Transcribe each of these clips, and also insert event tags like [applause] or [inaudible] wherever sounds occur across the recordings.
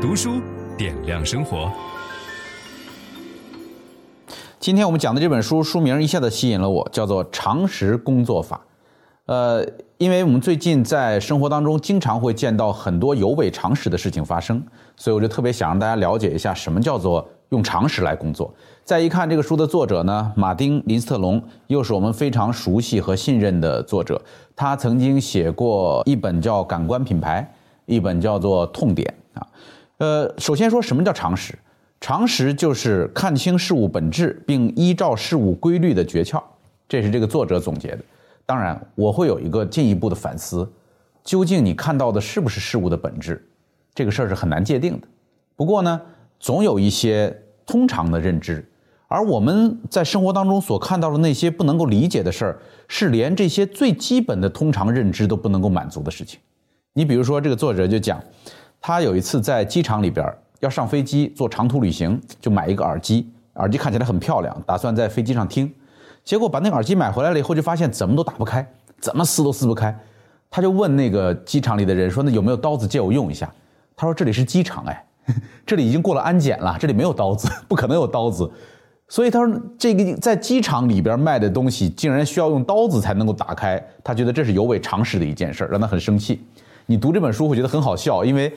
读书点亮生活。今天我们讲的这本书书名一下子吸引了我，叫做《常识工作法》。呃，因为我们最近在生活当中经常会见到很多有违常识的事情发生，所以我就特别想让大家了解一下什么叫做用常识来工作。再一看这个书的作者呢，马丁·林斯特龙，又是我们非常熟悉和信任的作者。他曾经写过一本叫《感官品牌》，一本叫做《痛点》啊。呃，首先说什么叫常识？常识就是看清事物本质并依照事物规律的诀窍，这是这个作者总结的。当然，我会有一个进一步的反思：究竟你看到的是不是事物的本质？这个事儿是很难界定的。不过呢，总有一些通常的认知，而我们在生活当中所看到的那些不能够理解的事儿，是连这些最基本的通常认知都不能够满足的事情。你比如说，这个作者就讲。他有一次在机场里边要上飞机做长途旅行，就买一个耳机，耳机看起来很漂亮，打算在飞机上听。结果把那个耳机买回来了以后，就发现怎么都打不开，怎么撕都撕不开。他就问那个机场里的人说：“那有没有刀子借我用一下？”他说：“这里是机场，哎，[laughs] 这里已经过了安检了，这里没有刀子，不可能有刀子。”所以他说：“这个在机场里边卖的东西竟然需要用刀子才能够打开，他觉得这是尤为常识的一件事，让他很生气。”你读这本书会觉得很好笑，因为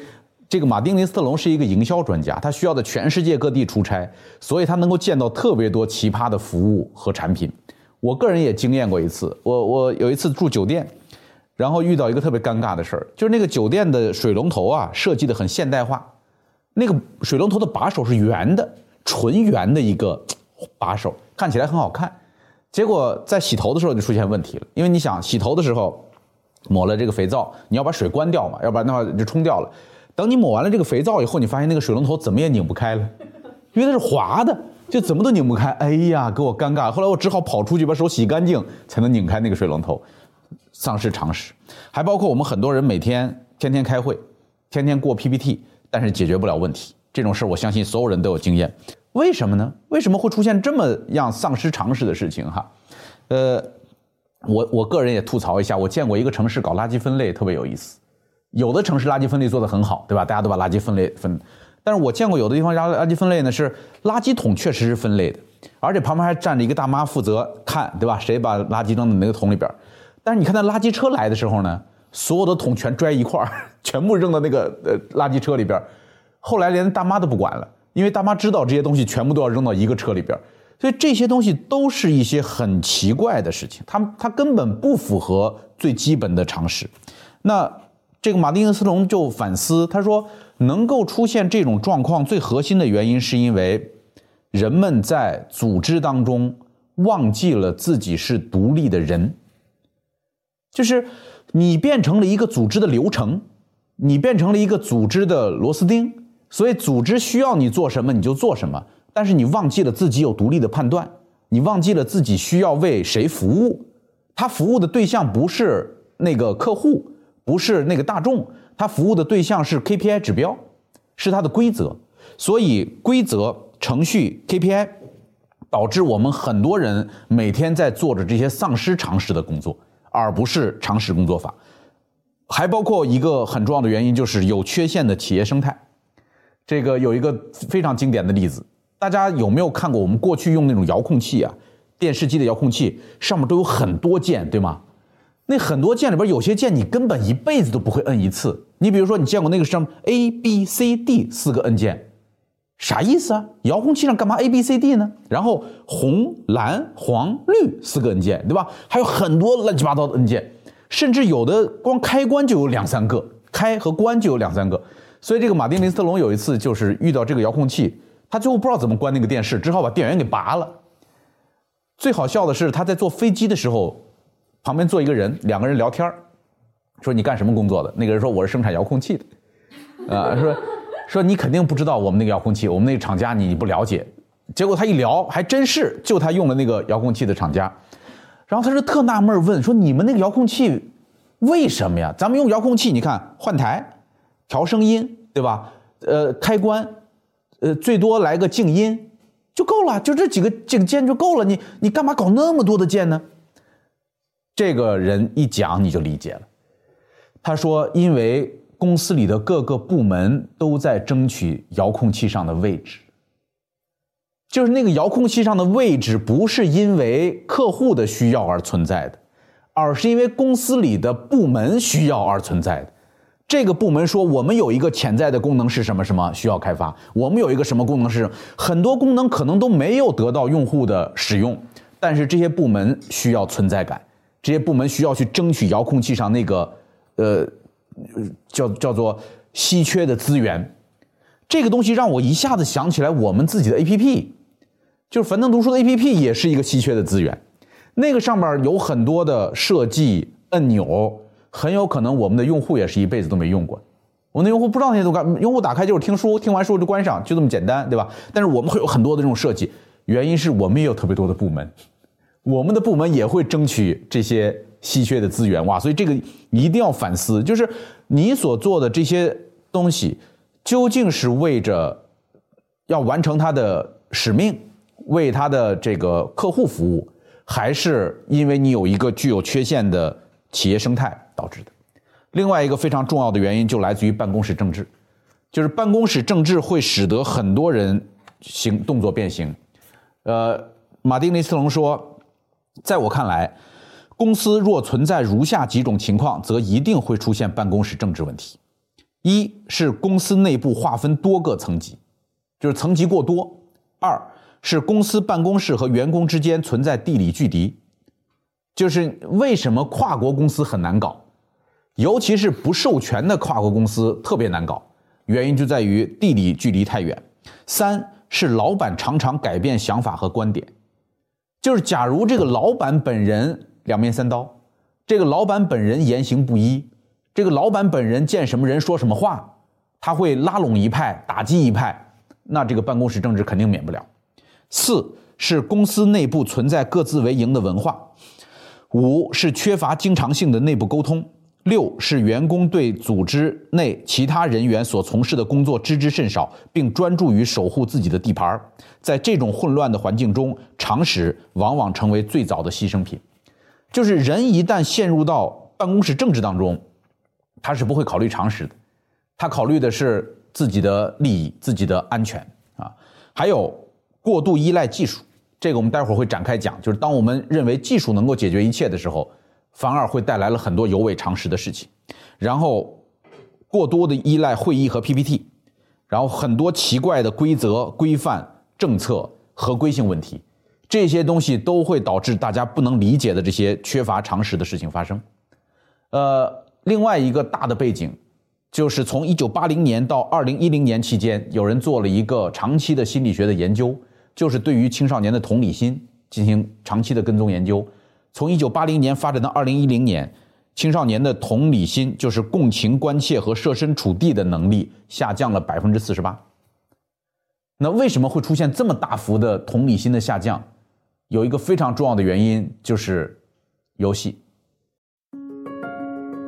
这个马丁·林斯特龙是一个营销专家，他需要在全世界各地出差，所以他能够见到特别多奇葩的服务和产品。我个人也经验过一次，我 [laughs] 我有一次住酒店，然后遇到一个特别尴尬的事儿，就是那个酒店的水龙头啊设计的很现代化，那个水龙头的把手是圆的，纯圆的一个把手，看起来很好看。结果在洗头的时候就出现问题了，因为你想洗头的时候。抹了这个肥皂，你要把水关掉嘛，要不然的话就冲掉了。等你抹完了这个肥皂以后，你发现那个水龙头怎么也拧不开了，因为它是滑的，就怎么都拧不开。哎呀，给我尴尬。后来我只好跑出去把手洗干净，才能拧开那个水龙头。丧失常识，还包括我们很多人每天天天开会，天天过 PPT，但是解决不了问题。这种事我相信所有人都有经验。为什么呢？为什么会出现这么样丧失常识的事情？哈，呃。我我个人也吐槽一下，我见过一个城市搞垃圾分类特别有意思，有的城市垃圾分类做得很好，对吧？大家都把垃圾分类分，但是我见过有的地方垃垃圾分类呢是垃圾桶确实是分类的，而且旁边还站着一个大妈负责看，对吧？谁把垃圾扔到哪个桶里边？但是你看那垃圾车来的时候呢，所有的桶全拽一块儿，[laughs] 全部扔到那个呃垃圾车里边，后来连大妈都不管了，因为大妈知道这些东西全部都要扔到一个车里边。所以这些东西都是一些很奇怪的事情，它它根本不符合最基本的常识。那这个马丁·斯隆就反思，他说，能够出现这种状况，最核心的原因是因为人们在组织当中忘记了自己是独立的人，就是你变成了一个组织的流程，你变成了一个组织的螺丝钉，所以组织需要你做什么你就做什么。但是你忘记了自己有独立的判断，你忘记了自己需要为谁服务，他服务的对象不是那个客户，不是那个大众，他服务的对象是 KPI 指标，是他的规则。所以规则、程序、KPI，导致我们很多人每天在做着这些丧失常识的工作，而不是常识工作法。还包括一个很重要的原因，就是有缺陷的企业生态。这个有一个非常经典的例子。大家有没有看过我们过去用那种遥控器啊？电视机的遥控器上面都有很多键，对吗？那很多键里边有些键你根本一辈子都不会摁一次。你比如说，你见过那个上面 A B C D 四个按键，啥意思啊？遥控器上干嘛 A B C D 呢？然后红蓝黄绿四个按键，对吧？还有很多乱七八糟的按键，甚至有的光开关就有两三个，开和关就有两三个。所以这个马丁林斯特龙有一次就是遇到这个遥控器。他最后不知道怎么关那个电视，只好把电源给拔了。最好笑的是，他在坐飞机的时候，旁边坐一个人，两个人聊天说你干什么工作的？那个人说我是生产遥控器的，啊，说说你肯定不知道我们那个遥控器，我们那个厂家你你不了解。结果他一聊，还真是就他用了那个遥控器的厂家。然后他是特纳闷问说你们那个遥控器为什么呀？咱们用遥控器，你看换台、调声音，对吧？呃，开关。呃，最多来个静音就够了，就这几个这个键就够了。你你干嘛搞那么多的键呢？这个人一讲你就理解了。他说，因为公司里的各个部门都在争取遥控器上的位置。就是那个遥控器上的位置，不是因为客户的需要而存在的，而是因为公司里的部门需要而存在的。这个部门说，我们有一个潜在的功能是什么什么需要开发，我们有一个什么功能是很多功能可能都没有得到用户的使用，但是这些部门需要存在感，这些部门需要去争取遥控器上那个呃叫叫做稀缺的资源。这个东西让我一下子想起来我们自己的 APP。就是樊登读书的 APP 也是一个稀缺的资源，那个上面有很多的设计按钮，很有可能我们的用户也是一辈子都没用过。我们的用户不知道那些都干，用户打开就是听书，听完书就关上，就这么简单，对吧？但是我们会有很多的这种设计，原因是我们也有特别多的部门，我们的部门也会争取这些稀缺的资源，哇！所以这个一定要反思，就是你所做的这些东西，究竟是为着要完成它的使命？为他的这个客户服务，还是因为你有一个具有缺陷的企业生态导致的。另外一个非常重要的原因就来自于办公室政治，就是办公室政治会使得很多人行动作变形。呃，马丁尼斯隆说，在我看来，公司若存在如下几种情况，则一定会出现办公室政治问题：一是公司内部划分多个层级，就是层级过多；二。是公司办公室和员工之间存在地理距离，就是为什么跨国公司很难搞，尤其是不授权的跨国公司特别难搞，原因就在于地理距离太远。三是老板常常改变想法和观点，就是假如这个老板本人两面三刀，这个老板本人言行不一，这个老板本人见什么人说什么话，他会拉拢一派打击一派，那这个办公室政治肯定免不了。四是公司内部存在各自为营的文化，五是缺乏经常性的内部沟通，六是员工对组织内其他人员所从事的工作知之甚少，并专注于守护自己的地盘儿。在这种混乱的环境中，常识往往成为最早的牺牲品。就是人一旦陷入到办公室政治当中，他是不会考虑常识的，他考虑的是自己的利益、自己的安全啊，还有。过度依赖技术，这个我们待会儿会展开讲。就是当我们认为技术能够解决一切的时候，反而会带来了很多有违常识的事情。然后，过多的依赖会议和 PPT，然后很多奇怪的规则、规范、政策、合规性问题，这些东西都会导致大家不能理解的这些缺乏常识的事情发生。呃，另外一个大的背景。就是从一九八零年到二零一零年期间，有人做了一个长期的心理学的研究，就是对于青少年的同理心进行长期的跟踪研究。从一九八零年发展到二零一零年，青少年的同理心，就是共情、关切和设身处地的能力下降了百分之四十八。那为什么会出现这么大幅的同理心的下降？有一个非常重要的原因，就是游戏。